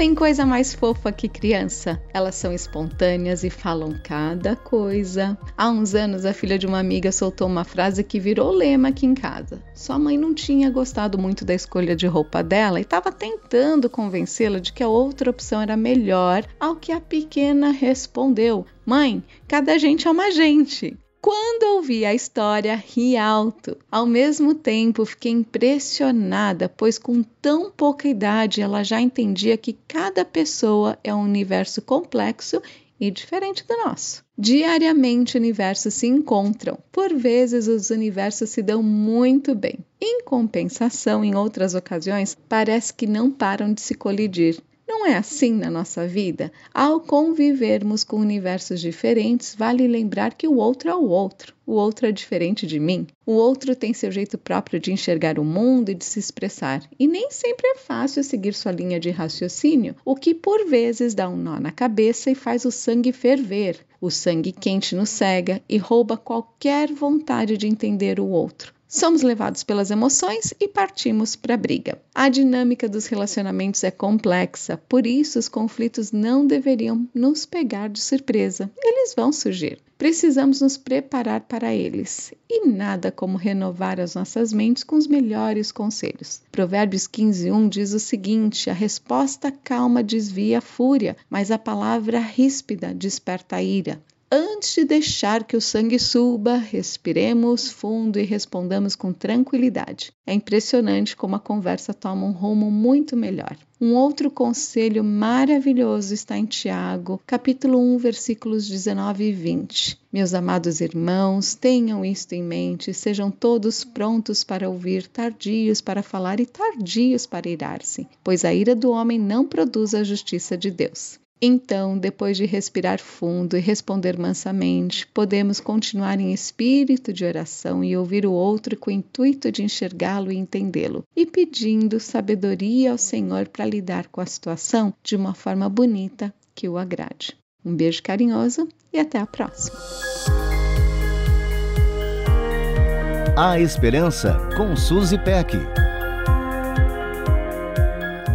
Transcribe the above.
Tem coisa mais fofa que criança. Elas são espontâneas e falam cada coisa. Há uns anos, a filha de uma amiga soltou uma frase que virou lema aqui em casa. Sua mãe não tinha gostado muito da escolha de roupa dela e estava tentando convencê-la de que a outra opção era melhor, ao que a pequena respondeu: Mãe, cada gente é uma gente. Quando ouvi a história, ri alto. Ao mesmo tempo, fiquei impressionada, pois com tão pouca idade ela já entendia que cada pessoa é um universo complexo e diferente do nosso. Diariamente, universos se encontram. Por vezes, os universos se dão muito bem. Em compensação, em outras ocasiões, parece que não param de se colidir. Não é assim na nossa vida? Ao convivermos com universos diferentes, vale lembrar que o outro é o outro. O outro é diferente de mim. O outro tem seu jeito próprio de enxergar o mundo e de se expressar. E nem sempre é fácil seguir sua linha de raciocínio, o que por vezes dá um nó na cabeça e faz o sangue ferver. O sangue quente nos cega e rouba qualquer vontade de entender o outro. Somos levados pelas emoções e partimos para a briga. A dinâmica dos relacionamentos é complexa, por isso os conflitos não deveriam nos pegar de surpresa. Eles vão surgir. Precisamos nos preparar para eles. E nada como renovar as nossas mentes com os melhores conselhos. Provérbios 15:1 diz o seguinte: A resposta calma desvia a fúria, mas a palavra ríspida desperta a ira. Antes de deixar que o sangue suba, respiremos fundo e respondamos com tranquilidade. É impressionante como a conversa toma um rumo muito melhor. Um outro conselho maravilhoso está em Tiago, capítulo 1, versículos 19 e 20. Meus amados irmãos, tenham isto em mente, sejam todos prontos para ouvir, tardios para falar e tardios para irar-se, pois a ira do homem não produz a justiça de Deus. Então, depois de respirar fundo e responder mansamente, podemos continuar em espírito de oração e ouvir o outro com o intuito de enxergá-lo e entendê-lo, e pedindo sabedoria ao Senhor para lidar com a situação de uma forma bonita que o agrade. Um beijo carinhoso e até a próxima. A Esperança com Suzy Peck.